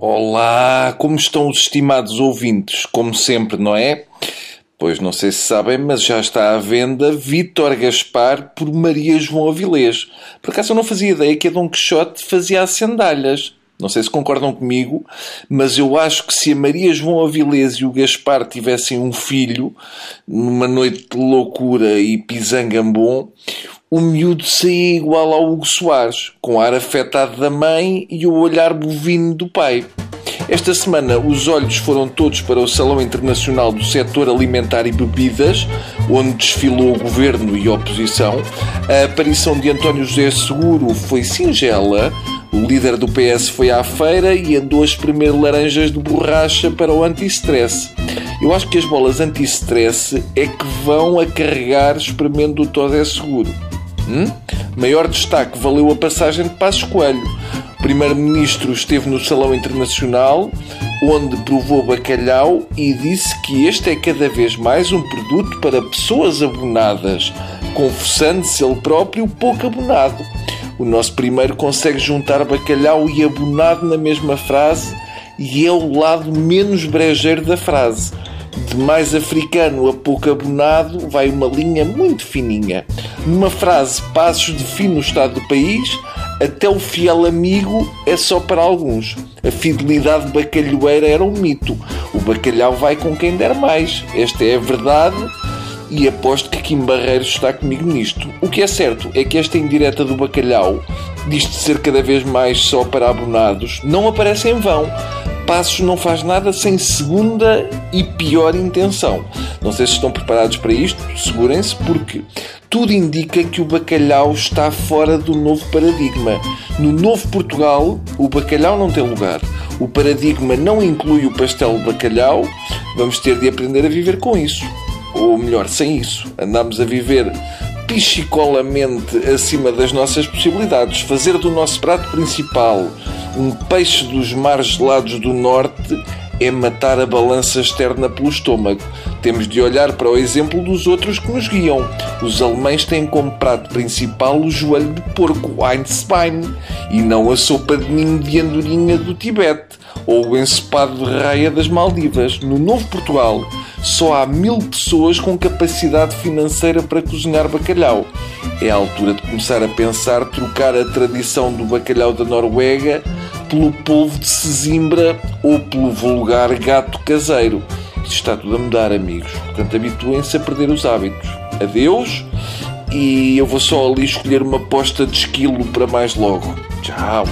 Olá, como estão os estimados ouvintes? Como sempre, não é? Pois não sei se sabem, mas já está à venda Vítor Gaspar por Maria João Avilés. Por acaso eu não fazia ideia que a Dom Quixote fazia as sandálias. Não sei se concordam comigo, mas eu acho que se a Maria João Avilés e o Gaspar tivessem um filho, numa noite de loucura e pisangambom, o miúdo saía igual ao Hugo Soares, com ar afetado da mãe e o olhar bovino do pai. Esta semana os olhos foram todos para o Salão Internacional do Setor Alimentar e Bebidas, onde desfilou o governo e a oposição. A aparição de António José Seguro foi singela. O líder do PS foi à feira e andou a espremer laranjas de borracha para o anti-stress. Eu acho que as bolas anti-stress é que vão a carregar espremendo o Tosé Seguro. Hum? Maior destaque valeu a passagem de Passos Coelho. O primeiro-ministro esteve no Salão Internacional, onde provou bacalhau e disse que este é cada vez mais um produto para pessoas abonadas, confessando-se ele próprio pouco abonado. O nosso primeiro consegue juntar bacalhau e abonado na mesma frase e é o lado menos brejeiro da frase. De mais africano a pouco abonado vai uma linha muito fininha. Numa frase, Passos define o estado do país, até o fiel amigo é só para alguns. A fidelidade bacalhoeira era um mito. O bacalhau vai com quem der mais. Esta é a verdade e aposto que Kim Barreiros está comigo nisto. O que é certo é que esta indireta do bacalhau, disto ser cada vez mais só para abonados, não aparece em vão. Passos não faz nada sem segunda e pior intenção. Não sei se estão preparados para isto, segurem-se, porque tudo indica que o bacalhau está fora do novo paradigma. No novo Portugal, o bacalhau não tem lugar. O paradigma não inclui o pastel de bacalhau. Vamos ter de aprender a viver com isso. Ou melhor, sem isso. Andamos a viver pichicolamente acima das nossas possibilidades. Fazer do nosso prato principal um peixe dos mares gelados do norte é matar a balança externa pelo estômago. Temos de olhar para o exemplo dos outros que nos guiam. Os alemães têm como prato principal o joelho de porco, Einstein, e não a sopa de ninho de andorinha do Tibete ou o ensopado de raia das Maldivas. No Novo Portugal, só há mil pessoas com capacidade financeira para cozinhar bacalhau. É a altura de começar a pensar trocar a tradição do bacalhau da Noruega pelo polvo de Sesimbra ou pelo vulgar gato caseiro. Isto está tudo a mudar, amigos. Portanto, habituem-se a perder os hábitos. Adeus e eu vou só ali escolher uma posta de esquilo para mais logo. Tchau.